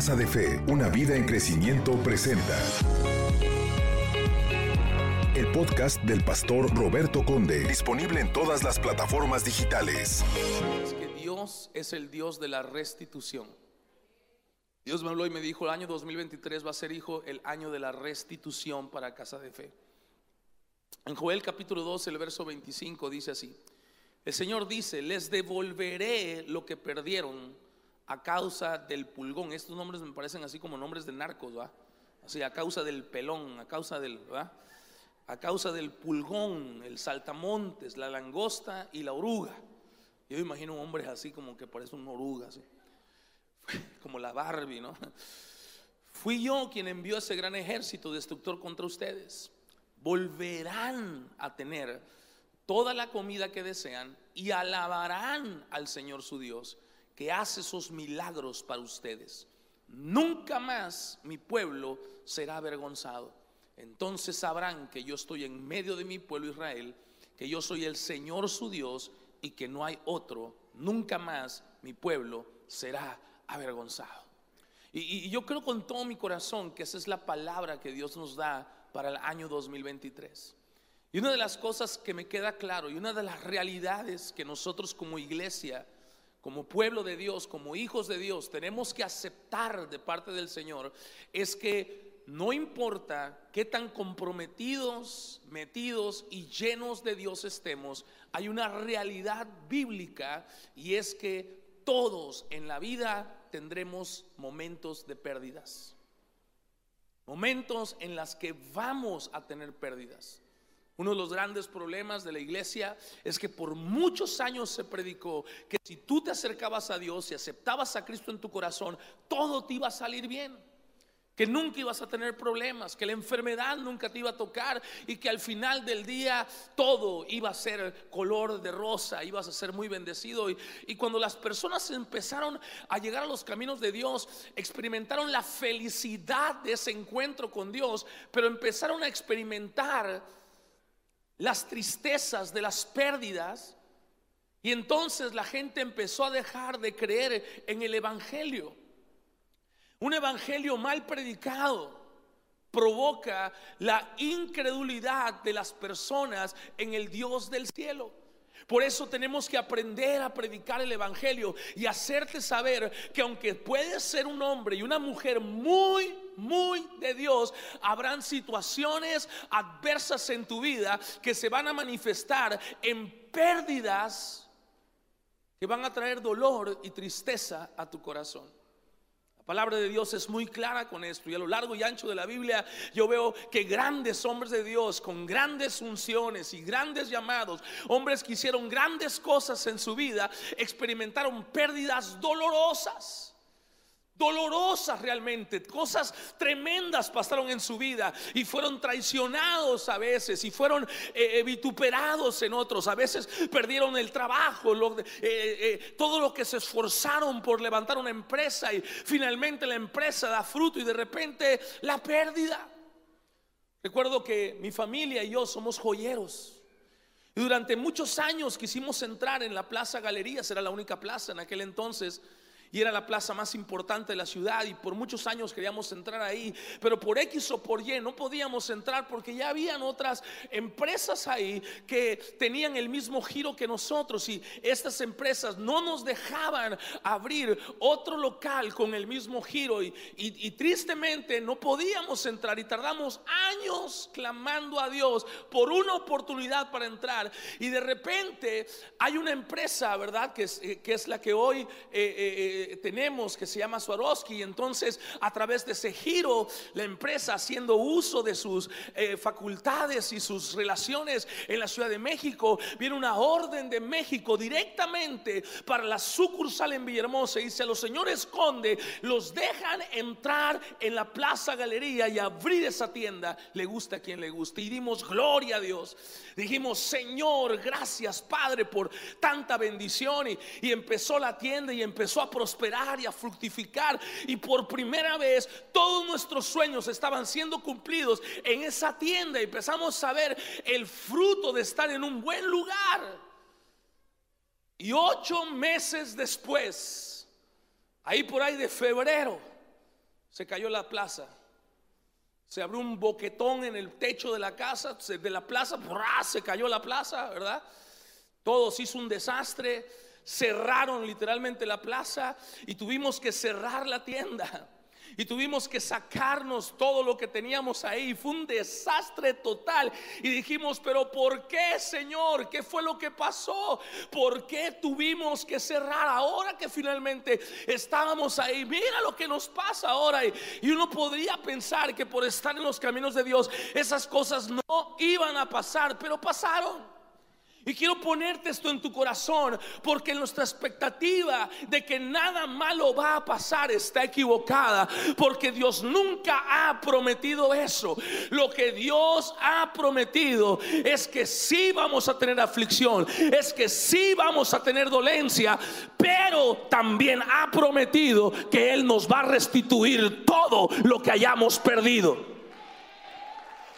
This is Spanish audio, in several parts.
Casa de Fe, una vida en crecimiento presenta el podcast del pastor Roberto Conde, disponible en todas las plataformas digitales. Dios es el Dios de la restitución. Dios me habló y me dijo, el año 2023 va a ser, hijo, el año de la restitución para Casa de Fe. En Joel capítulo 12, el verso 25 dice así, el Señor dice, les devolveré lo que perdieron a causa del pulgón. Estos nombres me parecen así como nombres de narcos, ¿va? Así, a causa del pelón, a causa del, ¿va? A causa del pulgón, el saltamontes, la langosta y la oruga. Yo imagino hombres así como que parece una oruga, así. Como la Barbie, ¿no? Fui yo quien envió ese gran ejército destructor contra ustedes. Volverán a tener toda la comida que desean y alabarán al Señor su Dios que hace esos milagros para ustedes. Nunca más mi pueblo será avergonzado. Entonces sabrán que yo estoy en medio de mi pueblo Israel, que yo soy el Señor su Dios y que no hay otro. Nunca más mi pueblo será avergonzado. Y, y yo creo con todo mi corazón que esa es la palabra que Dios nos da para el año 2023. Y una de las cosas que me queda claro y una de las realidades que nosotros como iglesia, como pueblo de Dios, como hijos de Dios, tenemos que aceptar de parte del Señor es que no importa qué tan comprometidos, metidos y llenos de Dios estemos, hay una realidad bíblica y es que todos en la vida tendremos momentos de pérdidas. Momentos en las que vamos a tener pérdidas. Uno de los grandes problemas de la iglesia es que por muchos años se predicó que si tú te acercabas a Dios y aceptabas a Cristo en tu corazón, todo te iba a salir bien. Que nunca ibas a tener problemas, que la enfermedad nunca te iba a tocar y que al final del día todo iba a ser color de rosa, ibas a ser muy bendecido. Y, cuando las personas empezaron a llegar a los caminos de Dios, experimentaron la felicidad de ese encuentro con Dios, pero empezaron a experimentar las tristezas de las pérdidas. Y entonces la gente empezó a dejar de creer en el Evangelio. Un Evangelio mal predicado provoca la incredulidad de las personas en el Dios del cielo. Por eso tenemos que aprender a predicar el Evangelio y hacerte saber que aunque puedes ser un hombre y una mujer muy, muy de Dios, habrán situaciones adversas en tu vida que se van a manifestar en pérdidas que van a traer dolor y tristeza a tu corazón. La palabra de Dios es muy clara con esto y a lo largo y ancho de la Biblia yo veo que grandes hombres de Dios con grandes unciones y grandes llamados, hombres que hicieron grandes cosas en su vida, experimentaron pérdidas dolorosas dolorosas realmente, cosas tremendas pasaron en su vida y fueron traicionados a veces y fueron eh, eh, vituperados en otros, a veces perdieron el trabajo, eh, todo lo que se esforzaron por levantar una empresa y finalmente la empresa da fruto y de repente la pérdida. Recuerdo que mi familia y yo somos joyeros. Y durante muchos años quisimos entrar en la Plaza Galerías, era la única plaza en aquel entonces y era la plaza más importante de la ciudad y por muchos años queríamos entrar ahí, pero por X o por Y no podíamos entrar porque ya habían otras empresas ahí que tenían el mismo giro que nosotros y estas empresas no nos dejaban abrir otro local con el mismo giro y, y tristemente no podíamos entrar y tardamos años clamando a Dios por una oportunidad para entrar y de repente hay una empresa, ¿verdad? Que es, que es la que hoy... Eh, eh, tenemos que se llama Swarovski. Y entonces, a través de ese giro, la empresa haciendo uso de sus eh, facultades y sus relaciones en la Ciudad de México, viene una orden de México directamente para la sucursal en Villahermosa. Y dice: a los señores conde los dejan entrar en la Plaza Galería y abrir esa tienda. Le gusta a quien le guste. Y dimos gloria a Dios. Dijimos: Señor, gracias, Padre, por tanta bendición. Y, y empezó la tienda y empezó a prosperar y a fructificar. Y por primera vez todos nuestros sueños estaban siendo cumplidos en esa tienda. Y empezamos a ver el fruto de estar en un buen lugar. Y ocho meses después, ahí por ahí de febrero, se cayó la plaza. Se abrió un boquetón en el techo de la casa, de la plaza, se cayó la plaza, ¿verdad? Todo se hizo un desastre, cerraron literalmente la plaza y tuvimos que cerrar la tienda y tuvimos que sacarnos todo lo que teníamos ahí. Fue un desastre total. Y dijimos, pero ¿por qué, Señor? ¿Qué fue lo que pasó? ¿Por qué tuvimos que cerrar ahora que finalmente estábamos ahí? Mira lo que nos pasa ahora. Y uno podría pensar que por estar en los caminos de Dios, esas cosas no iban a pasar, pero pasaron. Y quiero ponerte esto en tu corazón porque nuestra expectativa de que nada malo va a pasar está equivocada porque Dios nunca ha prometido eso. Lo que Dios ha prometido es que sí vamos a tener aflicción, es que sí vamos a tener dolencia, pero también ha prometido que Él nos va a restituir todo lo que hayamos perdido.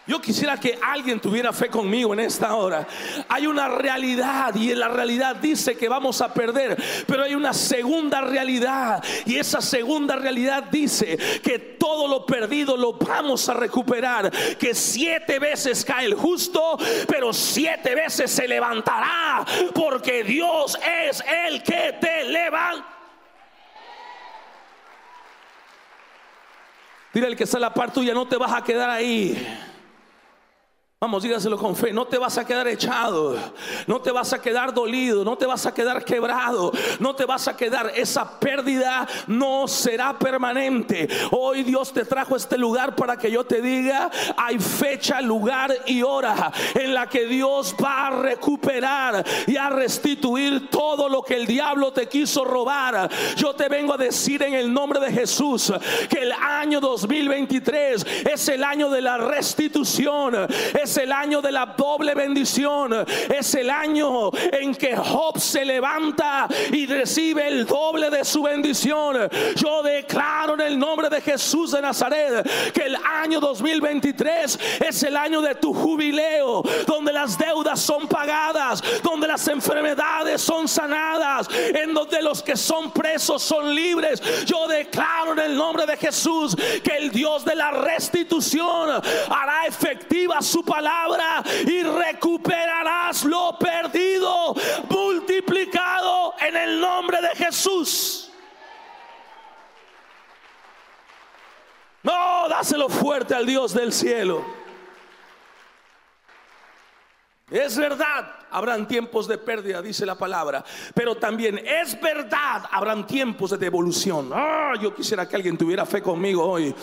Yo quisiera que alguien tuviera fe conmigo en esta hora. Hay una realidad y en la realidad dice que vamos a perder, pero hay una segunda realidad y esa segunda realidad dice que todo lo perdido lo vamos a recuperar, que siete veces cae el justo, pero siete veces se levantará, porque Dios es el que te levanta. Dile al que está la parte tuya, no te vas a quedar ahí. Vamos, dígaselo con fe. No te vas a quedar echado. No te vas a quedar dolido. No te vas a quedar quebrado. No te vas a quedar. Esa pérdida no será permanente. Hoy Dios te trajo este lugar para que yo te diga, hay fecha, lugar y hora en la que Dios va a recuperar y a restituir todo lo que el diablo te quiso robar. Yo te vengo a decir en el nombre de Jesús que el año 2023 es el año de la restitución. Es es el año de la doble bendición. Es el año en que Job se levanta y recibe el doble de su bendición. Yo declaro en el nombre de Jesús de Nazaret que el año 2023 es el año de tu jubileo, donde las deudas son pagadas, donde las enfermedades son sanadas, en donde los que son presos son libres. Yo declaro en el nombre de Jesús que el Dios de la restitución hará efectiva su palabra y recuperarás lo perdido, multiplicado en el nombre de Jesús. No, dáselo fuerte al Dios del cielo. Es verdad, habrán tiempos de pérdida, dice la palabra, pero también es verdad, habrán tiempos de devolución. Ah, yo quisiera que alguien tuviera fe conmigo hoy.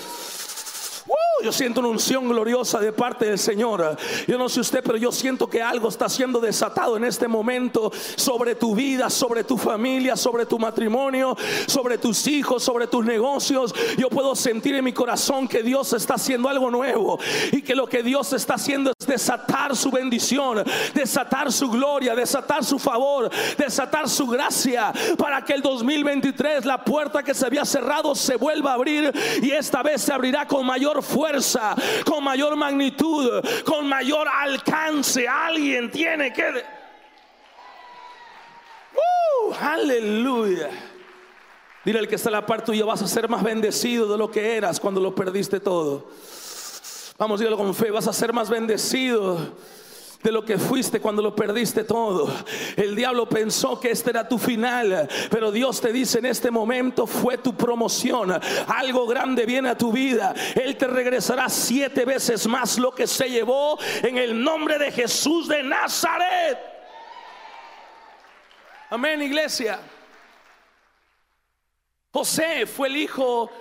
Yo siento una unción gloriosa de parte del Señor. Yo no sé usted, pero yo siento que algo está siendo desatado en este momento sobre tu vida, sobre tu familia, sobre tu matrimonio, sobre tus hijos, sobre tus negocios. Yo puedo sentir en mi corazón que Dios está haciendo algo nuevo y que lo que Dios está haciendo es desatar su bendición, desatar su gloria, desatar su favor, desatar su gracia para que el 2023 la puerta que se había cerrado se vuelva a abrir y esta vez se abrirá con mayor fuerza, con mayor magnitud, con mayor alcance. Alguien tiene que... Uh, aleluya. Dile al que está a la parte tuya, vas a ser más bendecido de lo que eras cuando lo perdiste todo. Vamos, dígalo con fe, vas a ser más bendecido de lo que fuiste cuando lo perdiste todo. El diablo pensó que este era tu final, pero Dios te dice en este momento fue tu promoción. Algo grande viene a tu vida. Él te regresará siete veces más lo que se llevó en el nombre de Jesús de Nazaret. Amén, iglesia. José fue el hijo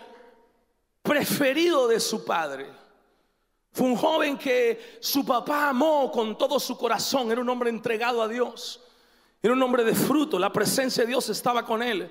preferido de su padre. Fue un joven que su papá amó con todo su corazón. Era un hombre entregado a Dios. Era un hombre de fruto. La presencia de Dios estaba con él.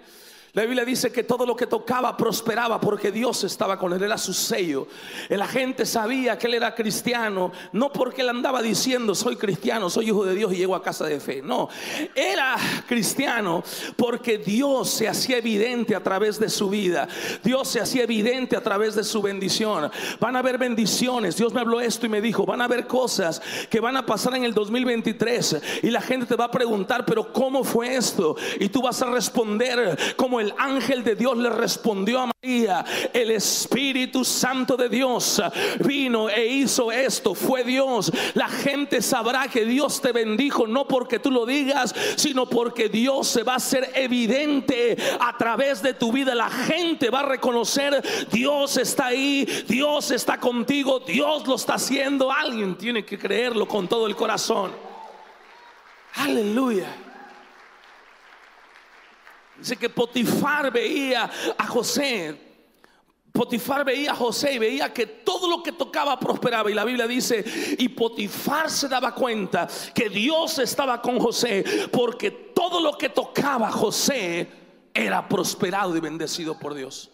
La Biblia dice que todo lo que tocaba prosperaba porque Dios estaba con él, era su sello. La gente sabía que él era cristiano, no porque él andaba diciendo soy cristiano, soy hijo de Dios y llego a casa de fe. No, era cristiano porque Dios se hacía evidente a través de su vida. Dios se hacía evidente a través de su bendición. Van a haber bendiciones. Dios me habló esto y me dijo, van a haber cosas que van a pasar en el 2023 y la gente te va a preguntar, pero ¿cómo fue esto? Y tú vas a responder como el el ángel de Dios le respondió a María, el Espíritu Santo de Dios vino e hizo esto, fue Dios. La gente sabrá que Dios te bendijo no porque tú lo digas, sino porque Dios se va a hacer evidente a través de tu vida. La gente va a reconocer, Dios está ahí, Dios está contigo, Dios lo está haciendo. Alguien tiene que creerlo con todo el corazón. Aleluya. Dice que Potifar veía a José. Potifar veía a José y veía que todo lo que tocaba prosperaba. Y la Biblia dice, y Potifar se daba cuenta que Dios estaba con José porque todo lo que tocaba José era prosperado y bendecido por Dios.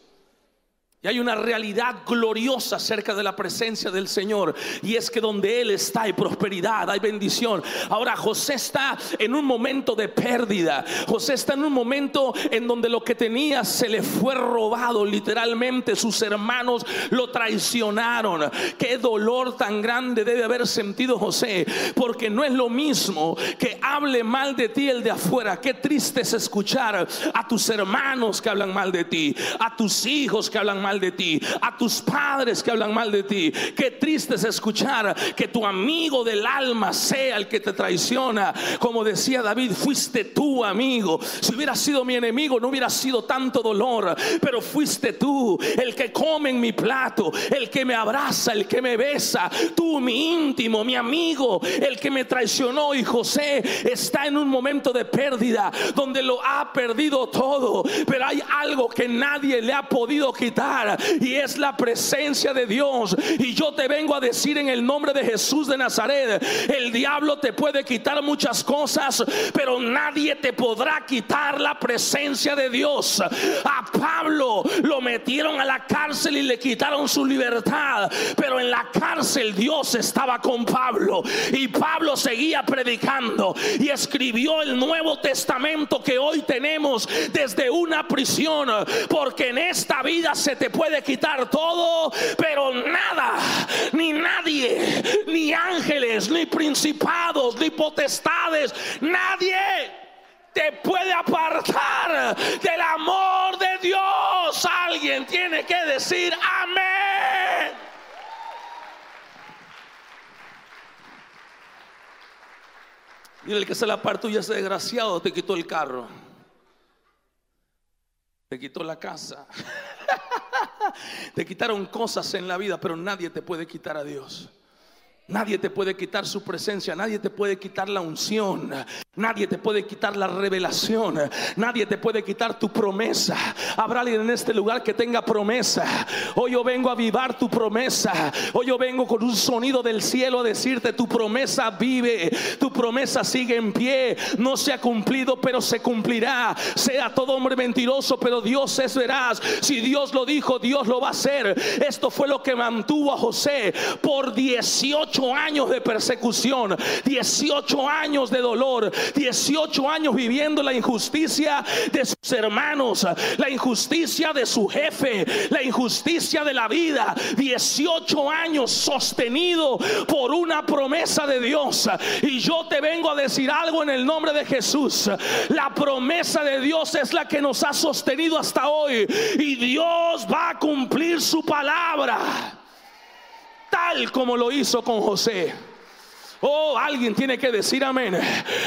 Y hay una realidad gloriosa acerca de la presencia del Señor. Y es que donde Él está hay prosperidad, hay bendición. Ahora José está en un momento de pérdida. José está en un momento en donde lo que tenía se le fue robado. Literalmente sus hermanos lo traicionaron. Qué dolor tan grande debe haber sentido José. Porque no es lo mismo que hable mal de ti el de afuera. Qué triste es escuchar a tus hermanos que hablan mal de ti. A tus hijos que hablan mal de ti, a tus padres que hablan mal de ti. Qué triste es escuchar que tu amigo del alma sea el que te traiciona. Como decía David, fuiste tú amigo. Si hubiera sido mi enemigo no hubiera sido tanto dolor, pero fuiste tú el que come en mi plato, el que me abraza, el que me besa, tú mi íntimo, mi amigo, el que me traicionó y José está en un momento de pérdida donde lo ha perdido todo, pero hay algo que nadie le ha podido quitar y es la presencia de Dios. Y yo te vengo a decir en el nombre de Jesús de Nazaret, el diablo te puede quitar muchas cosas, pero nadie te podrá quitar la presencia de Dios. A Pablo lo metieron a la cárcel y le quitaron su libertad, pero en la cárcel Dios estaba con Pablo y Pablo seguía predicando y escribió el Nuevo Testamento que hoy tenemos desde una prisión, porque en esta vida se te puede quitar todo, pero nada, ni nadie, ni ángeles, ni principados, ni potestades, nadie te puede apartar del amor de Dios. Alguien tiene que decir amén. Y el que se la parte tuya, ese desgraciado, te quitó el carro. Te quitó la casa. te quitaron cosas en la vida, pero nadie te puede quitar a Dios. Nadie te puede quitar su presencia, nadie te puede quitar la unción, nadie te puede quitar la revelación, nadie te puede quitar tu promesa. Habrá alguien en este lugar que tenga promesa. Hoy yo vengo a avivar tu promesa. Hoy yo vengo con un sonido del cielo a decirte tu promesa vive, tu promesa sigue en pie. No se ha cumplido, pero se cumplirá. Sea todo hombre mentiroso, pero Dios es veraz. Si Dios lo dijo, Dios lo va a hacer. Esto fue lo que mantuvo a José por 18 años de persecución, 18 años de dolor, 18 años viviendo la injusticia de sus hermanos, la injusticia de su jefe, la injusticia de la vida, 18 años sostenido por una promesa de Dios. Y yo te vengo a decir algo en el nombre de Jesús. La promesa de Dios es la que nos ha sostenido hasta hoy y Dios va a cumplir su palabra tal como lo hizo con José. Oh, alguien tiene que decir amén.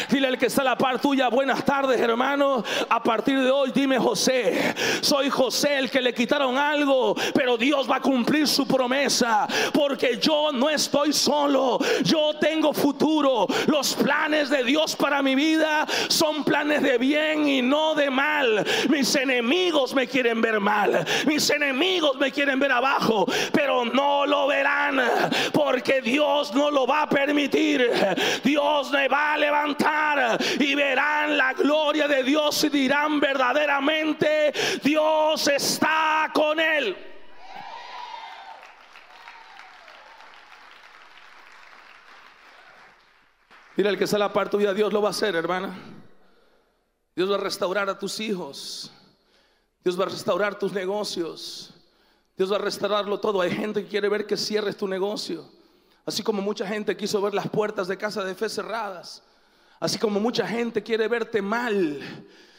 Dile al que está a la par tuya, buenas tardes hermano. A partir de hoy dime José, soy José el que le quitaron algo, pero Dios va a cumplir su promesa. Porque yo no estoy solo, yo tengo futuro. Los planes de Dios para mi vida son planes de bien y no de mal. Mis enemigos me quieren ver mal, mis enemigos me quieren ver abajo, pero no lo verán porque Dios no lo va a permitir. Dios me va a levantar y verán la gloria de Dios y dirán verdaderamente, Dios está con él. Mira, el que sale a la parte tuya, Dios lo va a hacer, hermana. Dios va a restaurar a tus hijos. Dios va a restaurar tus negocios. Dios va a restaurarlo todo. Hay gente que quiere ver que cierres tu negocio. Así como mucha gente quiso ver las puertas de casa de fe cerradas. Así como mucha gente quiere verte mal.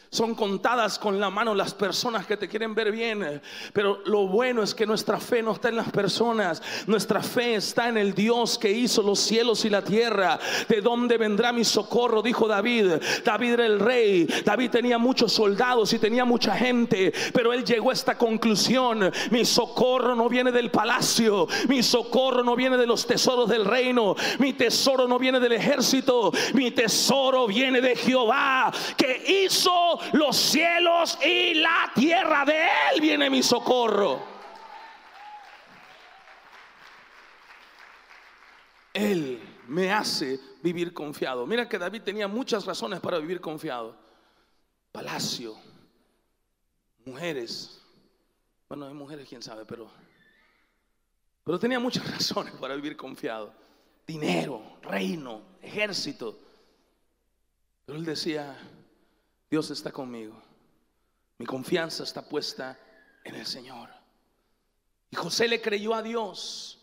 Son contadas con la mano las personas que te quieren ver bien. Pero lo bueno es que nuestra fe no está en las personas. Nuestra fe está en el Dios que hizo los cielos y la tierra. ¿De dónde vendrá mi socorro? Dijo David. David era el rey. David tenía muchos soldados y tenía mucha gente. Pero él llegó a esta conclusión. Mi socorro no viene del palacio. Mi socorro no viene de los tesoros del reino. Mi tesoro no viene del ejército. Mi tesoro viene de Jehová que hizo los cielos y la tierra. De Él viene mi socorro. Él me hace vivir confiado. Mira que David tenía muchas razones para vivir confiado. Palacio, mujeres. Bueno, hay mujeres, quién sabe, pero pero tenía muchas razones para vivir confiado. Dinero, reino, ejército. Pero él decía, Dios está conmigo. Mi confianza está puesta en el Señor. Y José le creyó a Dios.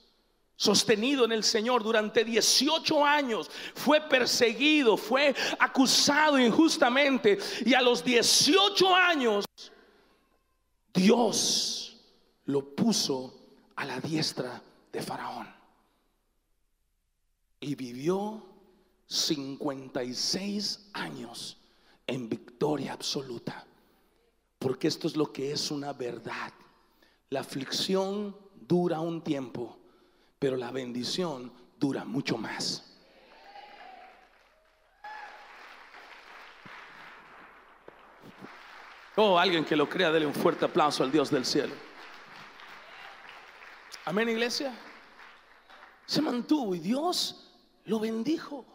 Sostenido en el Señor durante 18 años, fue perseguido, fue acusado injustamente. Y a los 18 años, Dios lo puso a la diestra de Faraón. Y vivió 56 años en victoria absoluta. Porque esto es lo que es una verdad. La aflicción dura un tiempo, pero la bendición dura mucho más. Oh, alguien que lo crea, dele un fuerte aplauso al Dios del cielo. Amén, iglesia. Se mantuvo y Dios lo bendijo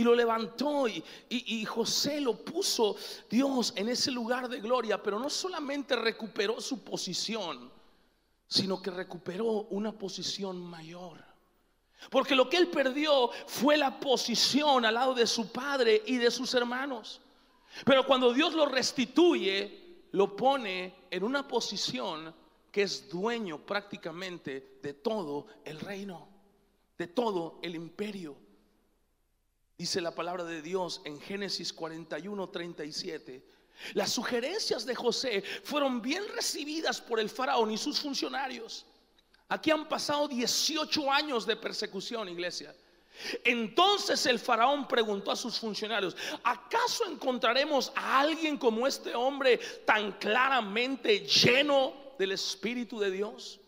y lo levantó y, José lo puso Dios en ese lugar de gloria, pero no solamente recuperó su posición, sino que recuperó una posición mayor. Porque lo que él perdió fue la posición al lado de su padre y de sus hermanos. Pero cuando Dios lo restituye, lo pone en una posición que es dueño prácticamente de todo el reino, de todo el imperio. Dice la palabra de Dios en Génesis 41, 37. Las sugerencias de José fueron bien recibidas por el faraón y sus funcionarios. Aquí han pasado 18 años de persecución, iglesia. Entonces el faraón preguntó a sus funcionarios, ¿acaso encontraremos a alguien como este hombre tan claramente lleno del Espíritu de Dios?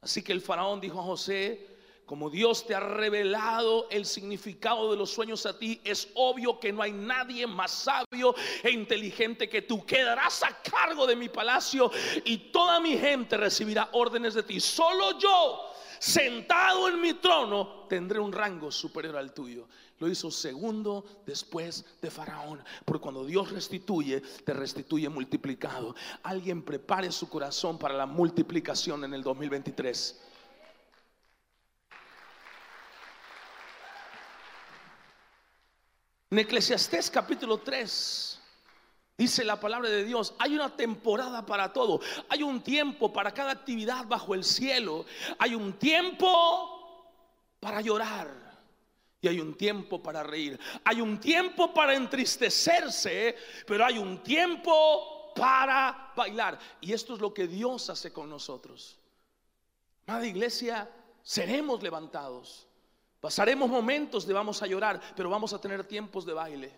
Así que el faraón dijo a José, como Dios te ha revelado el significado de los sueños a ti, es obvio que no hay nadie más sabio e inteligente que tú. Quedarás a cargo de mi palacio y toda mi gente recibirá órdenes de ti. Solo yo, sentado en mi trono, tendré un rango superior al tuyo. Lo hizo segundo después de Faraón. Porque cuando Dios restituye, te restituye multiplicado. Alguien prepare su corazón para la multiplicación en el 2023. En Eclesiastés capítulo 3 dice la palabra de Dios, hay una temporada para todo, hay un tiempo para cada actividad bajo el cielo, hay un tiempo para llorar y hay un tiempo para reír, hay un tiempo para entristecerse, pero hay un tiempo para bailar. Y esto es lo que Dios hace con nosotros. Amada iglesia, seremos levantados. Pasaremos momentos de vamos a llorar, pero vamos a tener tiempos de baile.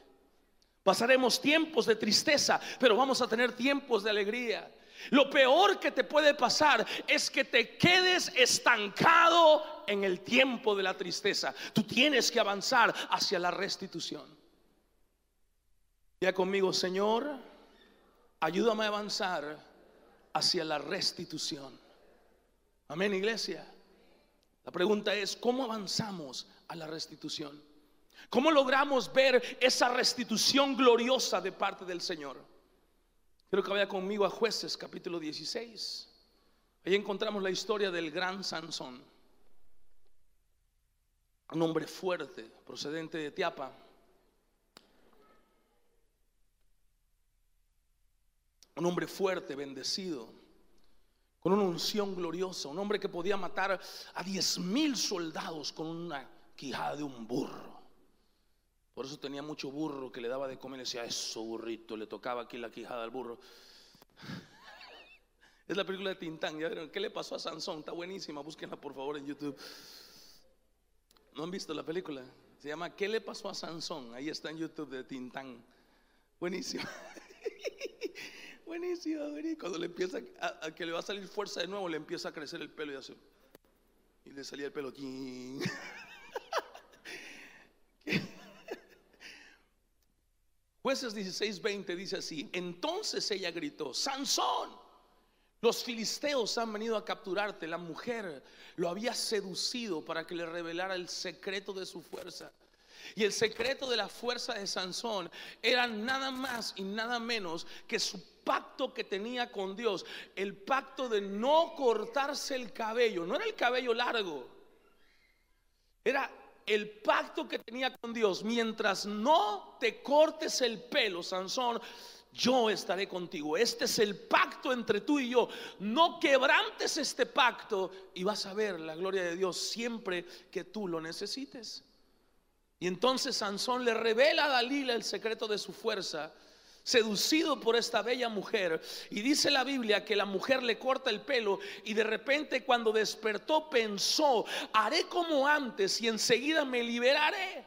Pasaremos tiempos de tristeza, pero vamos a tener tiempos de alegría. Lo peor que te puede pasar es que te quedes estancado en el tiempo de la tristeza. Tú tienes que avanzar hacia la restitución. Ya conmigo, Señor, ayúdame a avanzar hacia la restitución. Amén, iglesia. La pregunta es, ¿cómo avanzamos a la restitución? ¿Cómo logramos ver esa restitución gloriosa de parte del Señor? Quiero que vaya conmigo a jueces capítulo 16. Ahí encontramos la historia del gran Sansón. Un hombre fuerte, procedente de Tiapa. Un hombre fuerte, bendecido con una unción gloriosa, un hombre que podía matar a diez mil soldados con una quijada de un burro. Por eso tenía mucho burro que le daba de comer. Le decía, eso burrito, le tocaba aquí la quijada al burro. Es la película de Tintán. ¿Ya vieron? ¿Qué le pasó a Sansón? Está buenísima. Búsquenla por favor en YouTube. ¿No han visto la película? Se llama ¿Qué le pasó a Sansón? Ahí está en YouTube de Tintán. Buenísima. buenísima, buenísima. Cuando le empieza a, que le va a salir fuerza de nuevo, le empieza a crecer el pelo y así. Y le salía el pelo. Jueces 16:20 dice así, entonces ella gritó, Sansón, los filisteos han venido a capturarte, la mujer lo había seducido para que le revelara el secreto de su fuerza. Y el secreto de la fuerza de Sansón era nada más y nada menos que su pacto que tenía con Dios, el pacto de no cortarse el cabello, no era el cabello largo, era el pacto que tenía con Dios, mientras no te cortes el pelo, Sansón, yo estaré contigo. Este es el pacto entre tú y yo. No quebrantes este pacto y vas a ver la gloria de Dios siempre que tú lo necesites. Y entonces Sansón le revela a Dalila el secreto de su fuerza seducido por esta bella mujer. Y dice la Biblia que la mujer le corta el pelo y de repente cuando despertó pensó, haré como antes y enseguida me liberaré.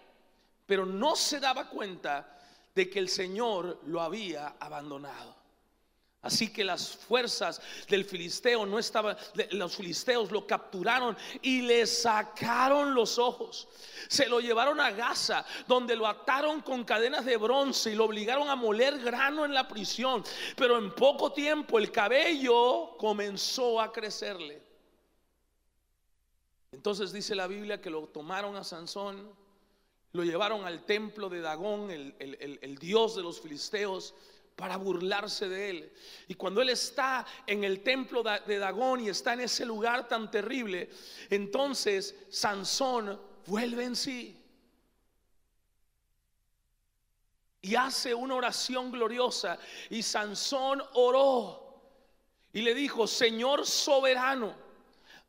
Pero no se daba cuenta de que el Señor lo había abandonado. Así que las fuerzas del filisteo no estaban, los filisteos lo capturaron y le sacaron los ojos. Se lo llevaron a Gaza, donde lo ataron con cadenas de bronce y lo obligaron a moler grano en la prisión. Pero en poco tiempo el cabello comenzó a crecerle. Entonces dice la Biblia que lo tomaron a Sansón, lo llevaron al templo de Dagón, el, el dios de los filisteos para burlarse de él. Y cuando él está en el templo de Dagón y está en ese lugar tan terrible, entonces Sansón vuelve en sí. Y hace una oración gloriosa. Y Sansón oró y le dijo, Señor soberano,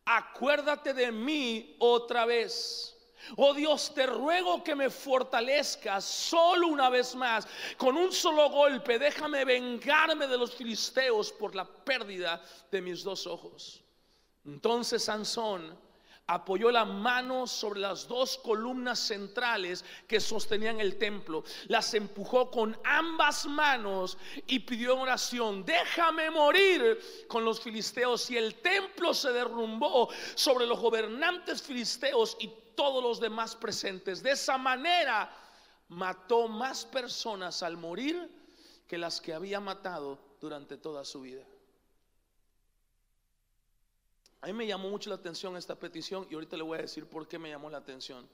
acuérdate de mí otra vez. Oh Dios, te ruego que me fortalezcas solo una vez más. Con un solo golpe, déjame vengarme de los filisteos por la pérdida de mis dos ojos. Entonces Sansón apoyó la mano sobre las dos columnas centrales que sostenían el templo, las empujó con ambas manos y pidió en oración, déjame morir con los filisteos y el templo se derrumbó sobre los gobernantes filisteos y todos los demás presentes. De esa manera mató más personas al morir que las que había matado durante toda su vida. A mí me llamó mucho la atención esta petición y ahorita le voy a decir por qué me llamó la atención.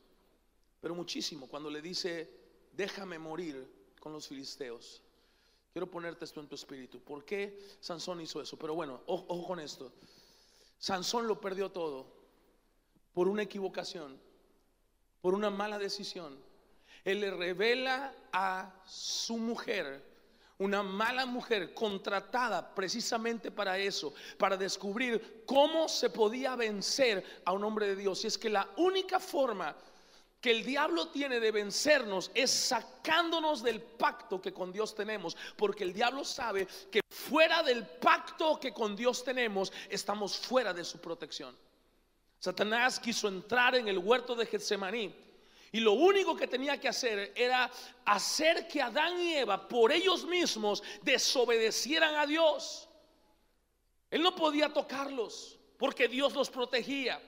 Pero muchísimo, cuando le dice, déjame morir con los filisteos. Quiero ponerte esto en tu espíritu. ¿Por qué Sansón hizo eso? Pero bueno, ojo, con esto. Sansón lo perdió todo por una equivocación por una mala decisión. Él le revela a su mujer, una mala mujer contratada precisamente para eso, para descubrir cómo se podía vencer a un hombre de Dios. Y es que la única forma que el diablo tiene de vencernos es sacándonos del pacto que con Dios tenemos, porque el diablo sabe que fuera del pacto que con Dios tenemos, estamos fuera de su protección. Satanás quiso entrar en el huerto de Getsemaní y lo único que tenía que hacer era hacer que Adán y Eva por ellos mismos desobedecieran a Dios. Él no podía tocarlos porque Dios los protegía.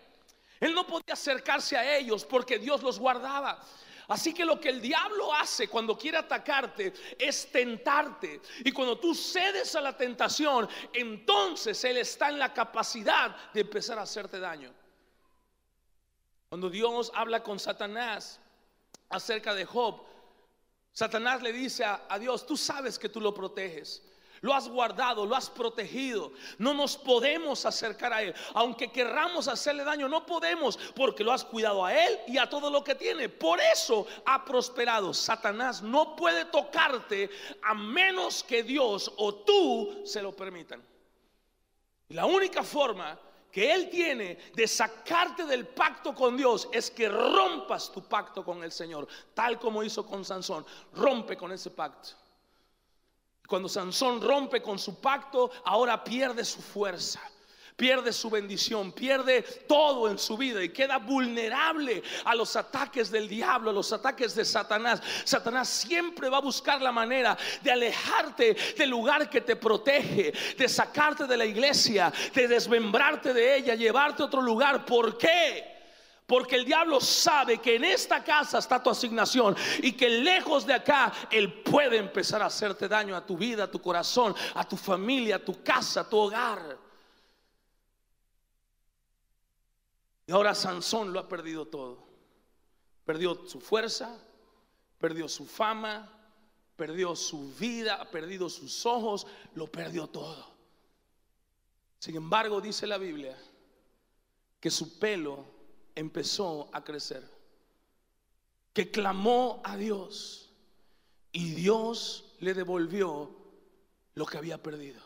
Él no podía acercarse a ellos porque Dios los guardaba. Así que lo que el diablo hace cuando quiere atacarte es tentarte. Y cuando tú cedes a la tentación, entonces Él está en la capacidad de empezar a hacerte daño. Cuando Dios habla con Satanás acerca de Job, Satanás le dice a, Dios, tú sabes que tú lo proteges. Lo has guardado, lo has protegido. No nos podemos acercar a Él. Aunque querramos hacerle daño, no podemos porque lo has cuidado a Él y a todo lo que tiene. Por eso ha prosperado. Satanás no puede tocarte a menos que Dios o tú se lo permitan. La única forma que Él tiene de sacarte del pacto con Dios es que rompas tu pacto con el Señor, tal como hizo con Sansón. Rompe con ese pacto. Cuando Sansón rompe con su pacto, ahora pierde su fuerza pierde su bendición, pierde todo en su vida y queda vulnerable a los ataques del diablo, a los ataques de Satanás. Satanás siempre va a buscar la manera de alejarte del lugar que te protege, de sacarte de la iglesia, de desmembrarte de ella, llevarte a otro lugar. ¿Por qué? Porque el diablo sabe que en esta casa está tu asignación y que lejos de acá Él puede empezar a hacerte daño a tu vida, a tu corazón, a tu familia, a tu casa, a tu hogar. Y ahora Sansón lo ha perdido todo. Perdió su fuerza, perdió su fama, perdió su vida, ha perdido sus ojos, lo perdió todo. Sin embargo, dice la Biblia que su pelo empezó a crecer, que clamó a Dios y Dios le devolvió lo que había perdido.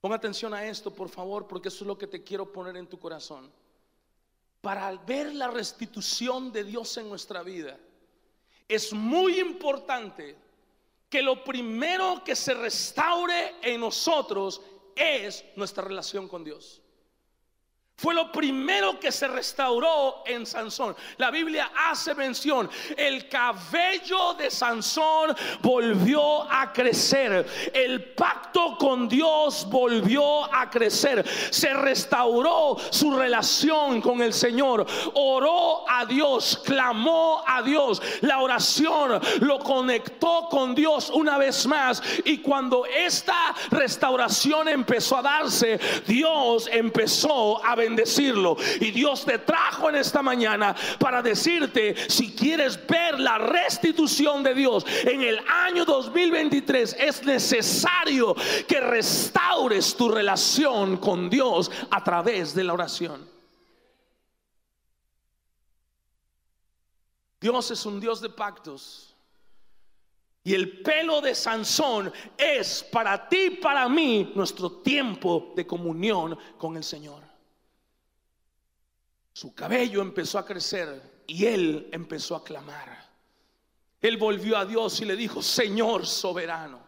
Ponga atención a esto, por favor, porque eso es lo que te quiero poner en tu corazón para ver la restitución de Dios en nuestra vida, es muy importante que lo primero que se restaure en nosotros es nuestra relación con Dios. Fue lo primero que se restauró en Sansón. La Biblia hace mención, el cabello de Sansón volvió a crecer. El pacto con Dios volvió a crecer. Se restauró su relación con el Señor. Oró a Dios, clamó a Dios. La oración lo conectó con Dios una vez más. Y cuando esta restauración empezó a darse, Dios empezó a bendecirlo. Y Dios te trajo en esta mañana para decirte, si quieres ver la restitución de Dios en el año 2023, es necesario que restaures tu relación con Dios a través de la oración. Dios es un Dios de pactos. Y el pelo de Sansón es para ti, para mí, nuestro tiempo de comunión con el Señor. Su cabello empezó a crecer y él empezó a clamar. Él volvió a Dios y le dijo, Señor soberano.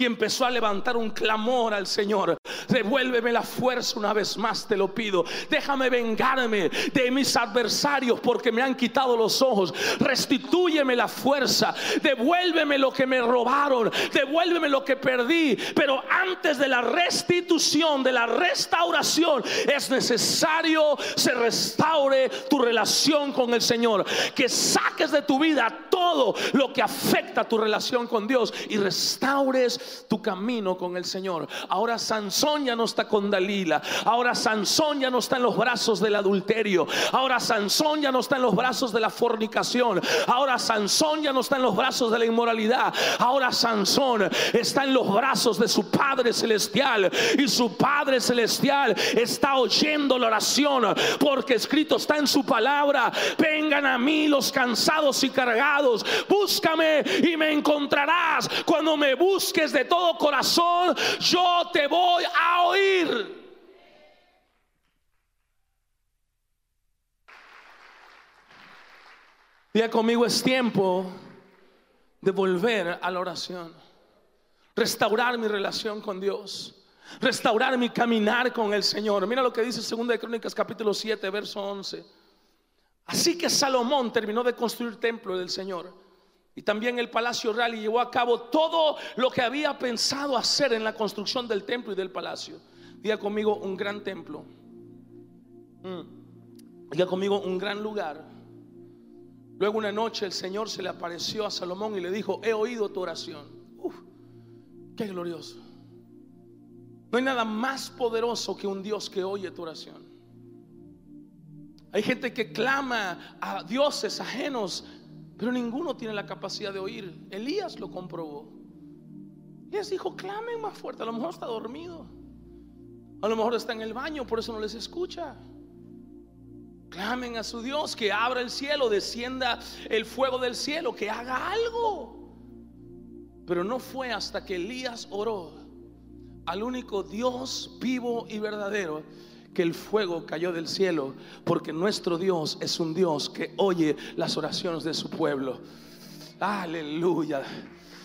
Y empezó a levantar un clamor al Señor. Devuélveme la fuerza una vez más, te lo pido. Déjame vengarme de mis adversarios porque me han quitado los ojos. Restitúyeme la fuerza. Devuélveme lo que me robaron. Devuélveme lo que perdí. Pero antes de la restitución, de la restauración, es necesario se restaure tu relación con el Señor. Que saques de tu vida todo lo que afecta tu relación con Dios y restaures tu camino con el Señor. Ahora Sansón ya no está con Dalila. Ahora Sansón ya no está en los brazos del adulterio. Ahora Sansón ya no está en los brazos de la fornicación. Ahora Sansón ya no está en los brazos de la inmoralidad. Ahora Sansón está en los brazos de su Padre Celestial. Y su Padre Celestial está oyendo la oración. Porque escrito está en su palabra. Vengan a mí los cansados y cargados. Búscame y me encontrarás. Cuando me busques de todo corazón, yo te voy a oír. Día conmigo es tiempo de volver a la oración, restaurar mi relación con Dios, restaurar mi caminar con el Señor. Mira lo que dice 2 de Crónicas capítulo 7, verso 11. Así que Salomón terminó de construir templo del Señor y también el Palacio Real y llevó a cabo todo lo que había pensado hacer en la construcción del templo y del palacio. Diga conmigo un gran templo. Mm. Diga conmigo un gran lugar. Luego una noche el Señor se le apareció a Salomón y le dijo, he oído tu oración. Uf, qué glorioso. No hay nada más poderoso que un Dios que oye tu oración. Hay gente que clama a dioses ajenos pero ninguno tiene la capacidad de oír. Elías lo comprobó. Elías dijo, clamen más fuerte. A lo mejor está dormido. A lo mejor está en el baño, por eso no les escucha. Clamen a su Dios, que abra el cielo, descienda el fuego del cielo, que haga algo. Pero no fue hasta que Elías oró al único Dios vivo y verdadero que el fuego cayó del cielo, porque nuestro Dios es un Dios que oye las oraciones de su pueblo. Aleluya.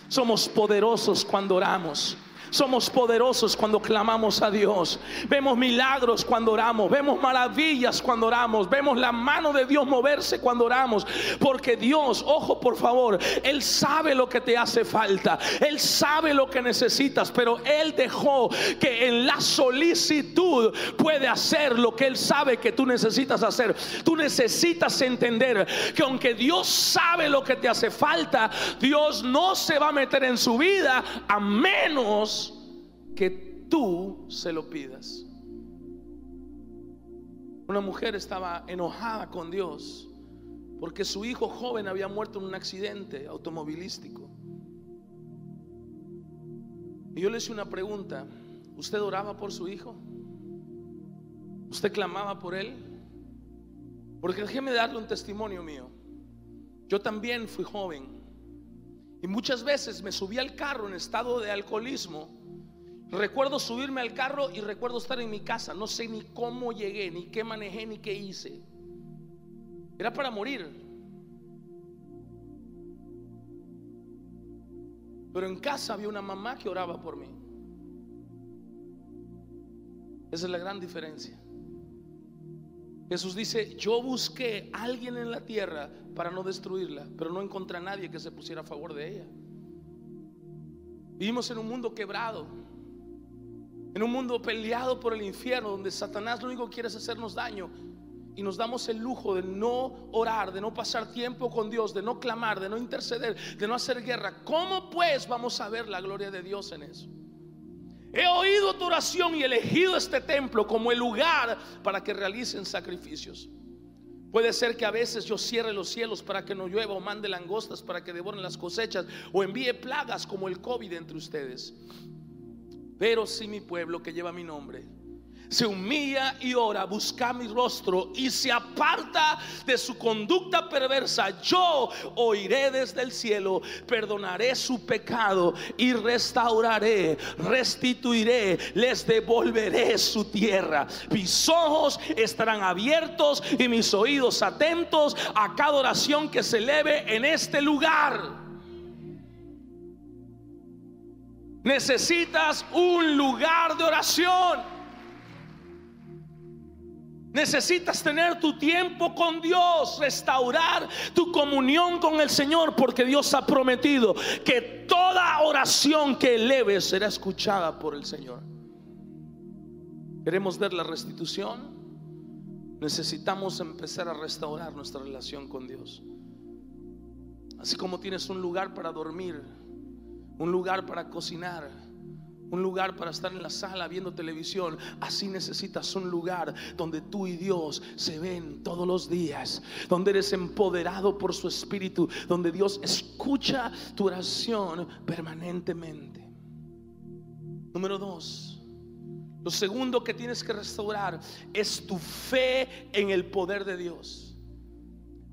Somos poderosos cuando oramos. Somos poderosos cuando clamamos a Dios. Vemos milagros cuando oramos. Vemos maravillas cuando oramos. Vemos la mano de Dios moverse cuando oramos. Porque Dios, ojo por favor, Él sabe lo que te hace falta. Él sabe lo que necesitas. Pero Él dejó que en la solicitud puede hacer lo que Él sabe que tú necesitas hacer. Tú necesitas entender que aunque Dios sabe lo que te hace falta, Dios no se va a meter en su vida a menos que tú se lo pidas. Una mujer estaba enojada con Dios porque su hijo joven había muerto en un accidente automovilístico. Y yo le hice una pregunta, ¿usted oraba por su hijo? ¿Usted clamaba por él? Porque déjeme darle un testimonio mío. Yo también fui joven y muchas veces me subí al carro en estado de alcoholismo Recuerdo subirme al carro y recuerdo estar en mi casa. No sé ni cómo llegué, ni qué manejé, ni qué hice. Era para morir. Pero en casa había una mamá que oraba por mí. Esa es la gran diferencia. Jesús dice, yo busqué a alguien en la tierra para no destruirla, pero no encontré a nadie que se pusiera a favor de ella. Vivimos en un mundo quebrado en un mundo peleado por el infierno, donde Satanás lo único que quiere es hacernos daño. Y nos damos el lujo de no orar, de no pasar tiempo con Dios, de no clamar, de no interceder, de no hacer guerra. ¿Cómo pues vamos a ver la gloria de Dios en eso? He oído tu oración y elegido este templo como el lugar para que realicen sacrificios. Puede ser que a veces yo cierre los cielos para que no llueva o mande langostas para que devoren las cosechas o envíe plagas como el COVID entre ustedes. Pero si mi pueblo que lleva mi nombre se humilla y ora, busca mi rostro y se aparta de su conducta perversa, yo oiré desde el cielo, perdonaré su pecado y restauraré, restituiré, les devolveré su tierra. Mis ojos estarán abiertos y mis oídos atentos a cada oración que se eleve en este lugar. Necesitas un lugar de oración. Necesitas tener tu tiempo con Dios, restaurar tu comunión con el Señor, porque Dios ha prometido que toda oración que eleves será escuchada por el Señor. Queremos ver la restitución. Necesitamos empezar a restaurar nuestra relación con Dios. Así como tienes un lugar para dormir, un lugar para cocinar, un lugar para estar en la sala viendo televisión. Así necesitas un lugar donde tú y Dios se ven todos los días, donde eres empoderado por su espíritu, donde Dios escucha tu oración permanentemente. Número dos. Lo segundo que tienes que restaurar es tu fe en el poder de Dios.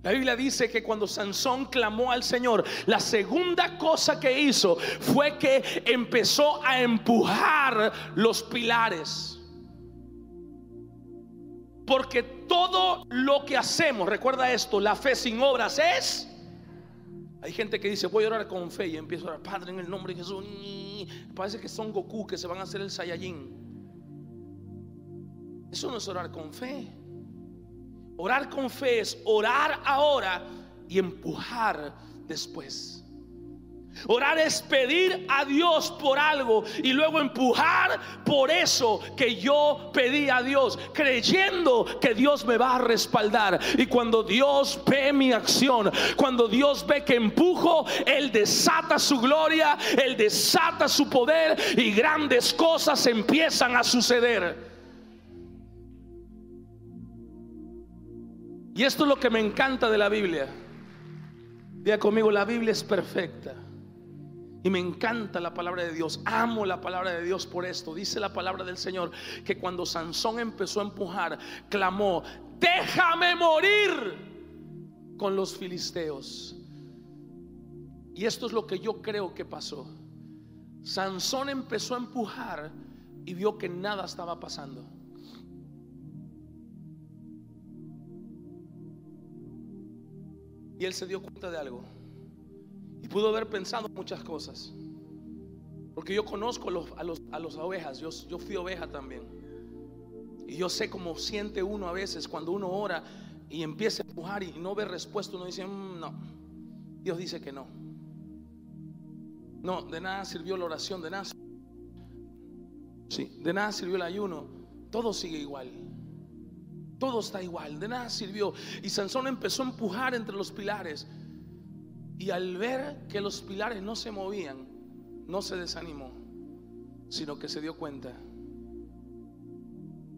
La Biblia dice que cuando Sansón clamó al Señor, la segunda cosa que hizo fue que empezó a empujar los pilares. Porque todo lo que hacemos, recuerda esto, la fe sin obras es... Hay gente que dice, voy a orar con fe y empiezo a orar, Padre, en el nombre de Jesús. Parece que son Goku que se van a hacer el Saiyajin. Eso no es orar con fe. Orar con fe es orar ahora y empujar después. Orar es pedir a Dios por algo y luego empujar por eso que yo pedí a Dios, creyendo que Dios me va a respaldar. Y cuando Dios ve mi acción, cuando Dios ve que empujo, Él desata su gloria, Él desata su poder y grandes cosas empiezan a suceder. Y esto es lo que me encanta de la Biblia. Diga conmigo, la Biblia es perfecta. Y me encanta la palabra de Dios. Amo la palabra de Dios por esto. Dice la palabra del Señor que cuando Sansón empezó a empujar, clamó, déjame morir con los filisteos. Y esto es lo que yo creo que pasó. Sansón empezó a empujar y vio que nada estaba pasando. Él se dio cuenta de algo. Y pudo haber pensado muchas cosas. Porque yo conozco a, los, a, las ovejas, yo, yo fui oveja también. Y yo sé cómo siente uno a veces cuando uno ora y empieza a empujar y no ve respuesta, uno dice, mm, no, Dios dice que no. No, de nada sirvió la oración, de nada. Sí, de nada sirvió el ayuno. Todo sigue igual. Todo está igual, de nada sirvió. Y Sansón empezó a empujar entre los pilares. Y al ver que los pilares no se movían, no se desanimó, sino que se dio cuenta.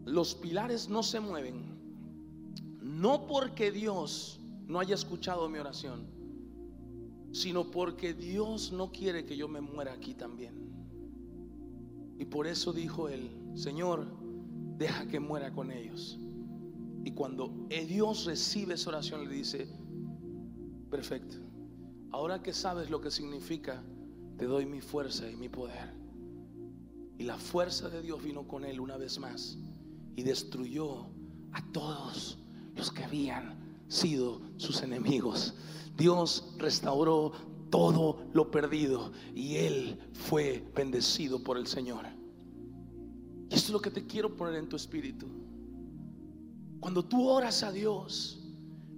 Los pilares no se mueven, no porque Dios no haya escuchado mi oración, sino porque Dios no quiere que yo me muera aquí también. Y por eso dijo él, Señor, deja que muera con ellos. Y cuando Dios recibe esa oración, le dice, perfecto, ahora que sabes lo que significa, te doy mi fuerza y mi poder. Y la fuerza de Dios vino con él una vez más y destruyó a todos los que habían sido sus enemigos. Dios restauró todo lo perdido y él fue bendecido por el Señor. Y esto es lo que te quiero poner en tu espíritu. Cuando tú oras a Dios,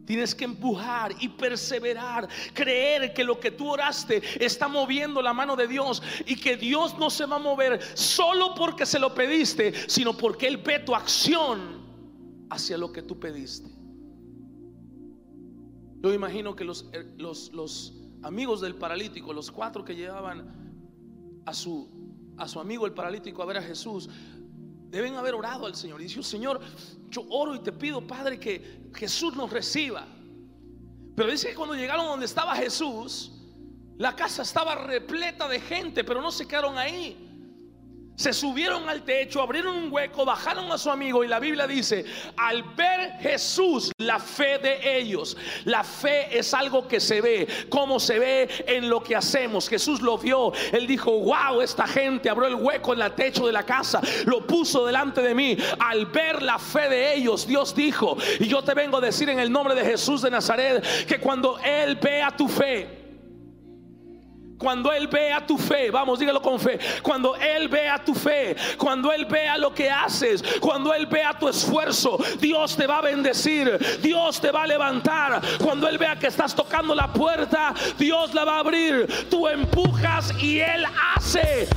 Tienes que empujar y perseverar, creer que lo que tú oraste está moviendo la mano de Dios y que Dios no se va a mover solo porque se lo pediste, sino porque Él ve tu acción hacia lo que tú pediste. Yo imagino que los, eh, los, los amigos del paralítico, los cuatro que llevaban a su, a su amigo el paralítico a ver a Jesús, deben haber orado al Señor. Y dice, Señor, yo oro y te pido, Padre, que Jesús nos reciba. Pero dice que cuando llegaron donde estaba Jesús, la casa estaba repleta de gente, pero no se quedaron ahí se subieron al techo, abrieron un hueco, bajaron a su amigo y la Biblia dice, al ver Jesús, la fe de ellos, la fe es algo que se ve, como se ve en lo que hacemos. Jesús lo vio, él dijo, wow, esta gente abrió el hueco en el techo de la casa, lo puso delante de mí. Al ver la fe de ellos, Dios dijo, y yo te vengo a decir en el nombre de Jesús de Nazaret, que cuando Él vea tu fe, cuando Él vea tu fe, vamos, dígalo con fe. Cuando Él vea tu fe, cuando Él vea lo que haces, cuando Él vea tu esfuerzo, Dios te va a bendecir, Dios te va a levantar. Cuando Él vea que estás tocando la puerta, Dios la va a abrir. Tú empujas y Él hace.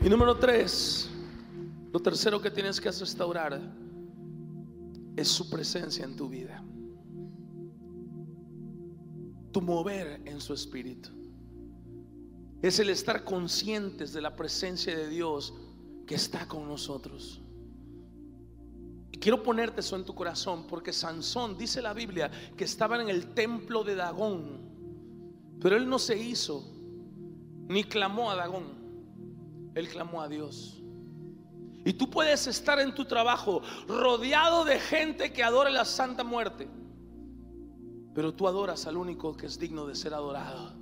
Y número tres, lo tercero que tienes que restaurar es su presencia en tu vida. Tu mover en su espíritu. Es el estar conscientes de la presencia de Dios que está con nosotros. Y quiero ponerte eso en tu corazón porque Sansón dice la Biblia que estaba en el templo de Dagón, pero él no se hizo ni clamó a Dagón, él clamó a Dios. Y tú puedes estar en tu trabajo rodeado de gente que adora la santa muerte. Pero tú adoras al único que es digno de ser adorado.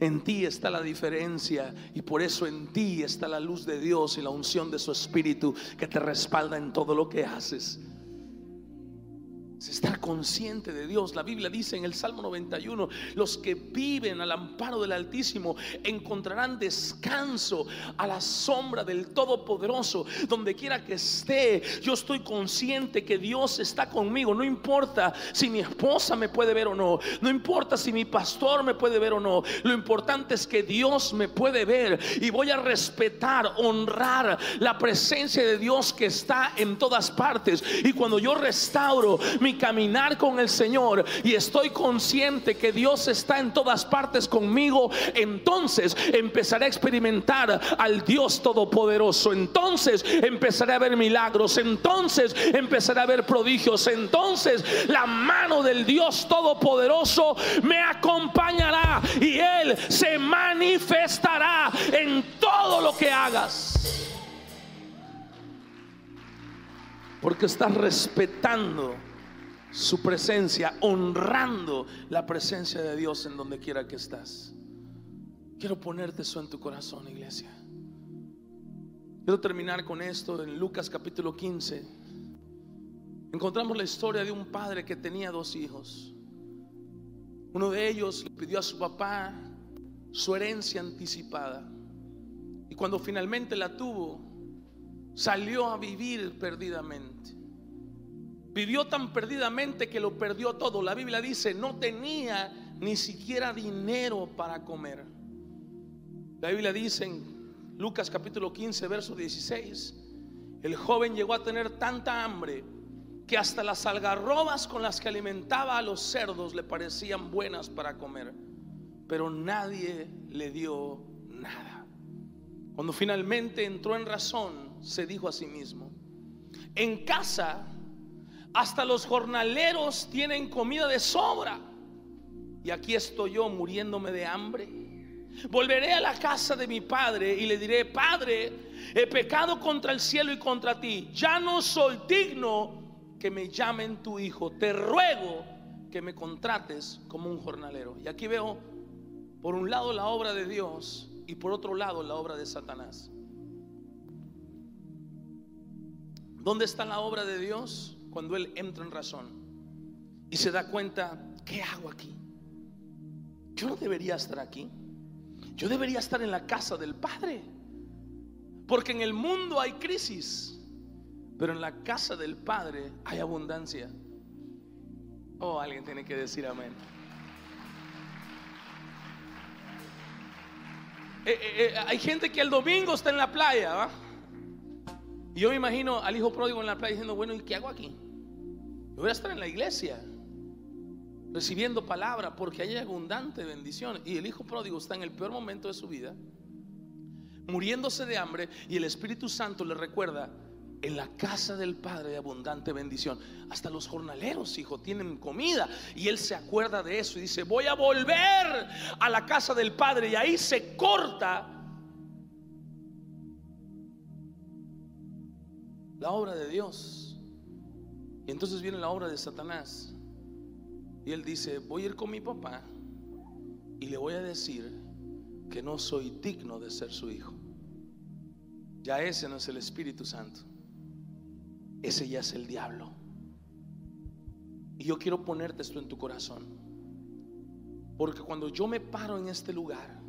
En ti está la diferencia y por eso en ti está la luz de Dios y la unción de su Espíritu que te respalda en todo lo que haces estar consciente de Dios. La Biblia dice en el Salmo 91, los que viven al amparo del Altísimo encontrarán descanso a la sombra del Todopoderoso. Donde quiera que esté, yo estoy consciente que Dios está conmigo. No importa si mi esposa me puede ver o no. No importa si mi pastor me puede ver o no. Lo importante es que Dios me puede ver y voy a respetar, honrar la presencia de Dios que está en todas partes. Y cuando yo restauro mi caminar con el Señor y estoy consciente que Dios está en todas partes conmigo, entonces empezaré a experimentar al Dios Todopoderoso. Entonces empezaré a ver milagros. Entonces empezaré a ver prodigios. Entonces la mano del Dios Todopoderoso me acompañará y Él se manifestará en todo lo que hagas. Porque estás respetando su presencia, honrando la presencia de Dios en donde quiera que estás. Quiero ponerte eso en tu corazón, iglesia. Quiero terminar con esto en Lucas capítulo 15. Encontramos la historia de un padre que tenía dos hijos. Uno de ellos le pidió a su papá su herencia anticipada. Y cuando finalmente la tuvo, salió a vivir perdidamente. Vivió tan perdidamente que lo perdió todo. La Biblia dice, no tenía ni siquiera dinero para comer. La Biblia dice en Lucas capítulo 15, verso 16, el joven llegó a tener tanta hambre que hasta las algarrobas con las que alimentaba a los cerdos le parecían buenas para comer, pero nadie le dio nada. Cuando finalmente entró en razón, se dijo a sí mismo, en casa hasta los jornaleros tienen comida de sobra. Y aquí estoy yo muriéndome de hambre. Volveré a la casa de mi padre y le diré, Padre, he pecado contra el cielo y contra ti. Ya no soy digno que me llamen tu hijo. Te ruego que me contrates como un jornalero. Y aquí veo, por un lado, la obra de Dios y por otro lado, la obra de Satanás. ¿Dónde está la obra de Dios? Cuando él entra en razón y se da cuenta, ¿qué hago aquí? Yo no debería estar aquí. Yo debería estar en la casa del Padre. Porque en el mundo hay crisis, pero en la casa del Padre hay abundancia. Oh, alguien tiene que decir amén. Eh, eh, eh, hay gente que el domingo está en la playa, ¿va? Y yo me imagino al hijo pródigo en la playa diciendo, bueno, ¿y qué hago aquí? Voy a estar en la iglesia recibiendo palabra porque hay abundante bendición. Y el hijo pródigo está en el peor momento de su vida, muriéndose de hambre y el Espíritu Santo le recuerda, en la casa del Padre de abundante bendición. Hasta los jornaleros, hijo, tienen comida. Y él se acuerda de eso y dice, voy a volver a la casa del Padre. Y ahí se corta la obra de Dios. Y entonces viene la obra de Satanás. Y él dice, voy a ir con mi papá y le voy a decir que no soy digno de ser su hijo. Ya ese no es el Espíritu Santo. Ese ya es el diablo. Y yo quiero ponerte esto en tu corazón. Porque cuando yo me paro en este lugar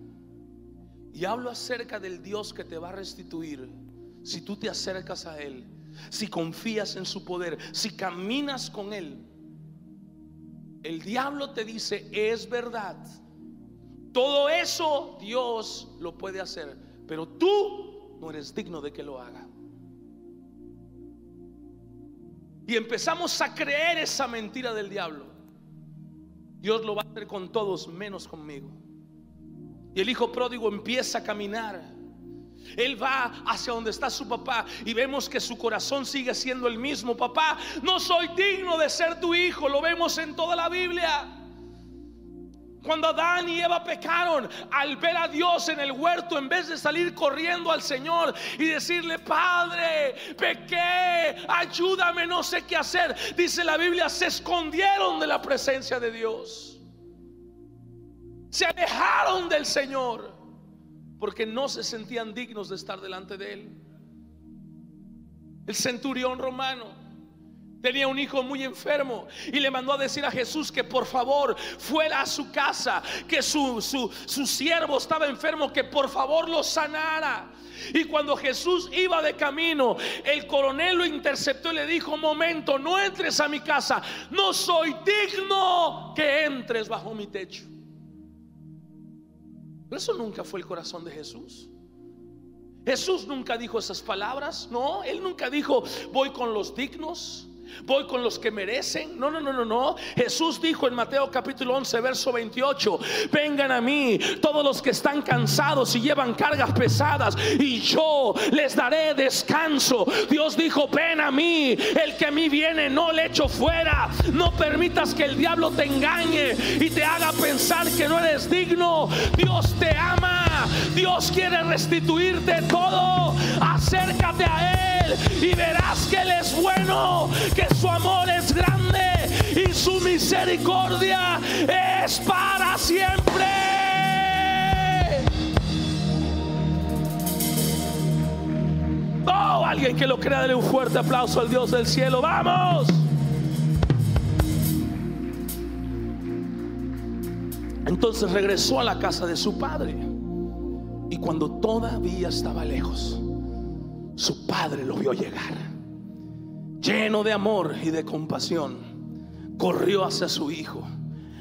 y hablo acerca del Dios que te va a restituir, si tú te acercas a Él, si confías en su poder, si caminas con Él, el diablo te dice, es verdad. Todo eso Dios lo puede hacer, pero tú no eres digno de que lo haga. Y empezamos a creer esa mentira del diablo. Dios lo va a hacer con todos menos conmigo. Y el hijo pródigo empieza a caminar él va hacia donde está su papá y vemos que su corazón sigue siendo el mismo. Papá, no soy digno de ser tu hijo. Lo vemos en toda la Biblia. Cuando Adán y Eva pecaron, al ver a Dios en el huerto, en vez de salir corriendo al Señor y decirle, Padre, pequé, ayúdame, no sé qué hacer, dice la Biblia, se escondieron de la presencia de Dios. Se alejaron del Señor porque no se sentían dignos de estar delante de él. El centurión romano tenía un hijo muy enfermo y le mandó a decir a Jesús que por favor fuera a su casa, que su, su, siervo estaba enfermo, que por favor lo sanara. Y cuando Jesús iba de camino, el coronel lo interceptó y le dijo, momento, no entres a mi casa, no soy digno que entres bajo mi techo eso nunca fue el corazón de Jesús. Jesús nunca dijo esas palabras, no, él nunca dijo, voy con los dignos, voy con los que merecen. No, no, no, no, no. Jesús dijo en Mateo capítulo 11, verso 28, vengan a mí todos los que están cansados y llevan cargas pesadas y yo les daré descanso. Dios dijo, ven a mí, el que a mí viene no le echo fuera. No permitas que el diablo te engañe y te haga pensar que no eres digno. Dios te ama. Dios quiere restituirte todo. Acércate a Él y verás que Él es bueno, que su amor es grande y su misericordia es para siempre. Oh, alguien que lo crea, dale un fuerte aplauso al Dios del cielo. Vamos. Entonces regresó a la casa de su padre. Y cuando todavía estaba lejos, su padre lo vio llegar. Lleno de amor y de compasión, corrió hacia su hijo,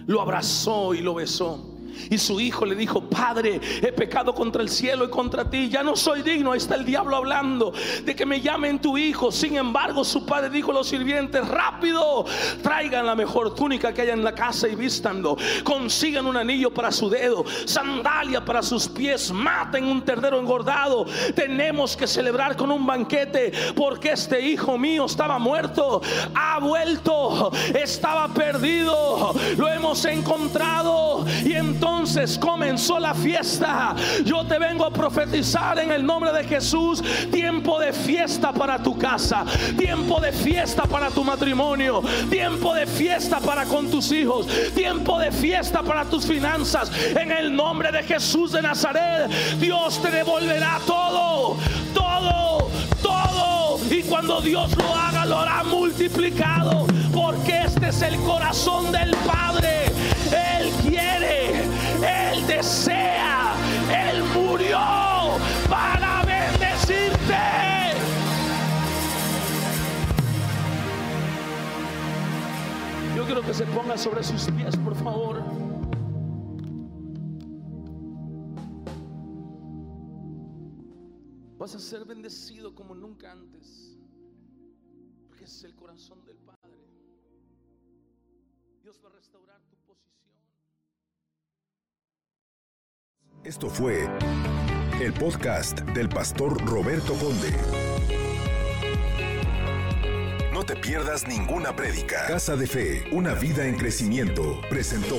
lo abrazó y lo besó. Y su hijo le dijo, Padre, he pecado contra el cielo y contra ti, ya no soy digno, ahí está el diablo hablando de que me llamen tu hijo. Sin embargo, su padre dijo a los sirvientes, rápido, traigan la mejor túnica que haya en la casa y vístanlo. Consigan un anillo para su dedo, sandalia para sus pies, maten un ternero engordado. Tenemos que celebrar con un banquete porque este hijo mío estaba muerto, ha vuelto, estaba perdido, lo hemos encontrado y entonces entonces comenzó la fiesta. Yo te vengo a profetizar en el nombre de Jesús. Tiempo de fiesta para tu casa. Tiempo de fiesta para tu matrimonio. Tiempo de fiesta para con tus hijos. Tiempo de fiesta para tus finanzas. En el nombre de Jesús de Nazaret. Dios te devolverá todo. Todo. Y cuando Dios lo haga, lo hará multiplicado. Porque este es el corazón del Padre. Él quiere él desea, Él murió para bendecirte. Yo quiero que se ponga sobre sus pies, por favor. Vas a ser bendecido como nunca antes. Esto fue el podcast del pastor Roberto Conde. No te pierdas ninguna prédica. Casa de Fe, una vida en crecimiento, presentó.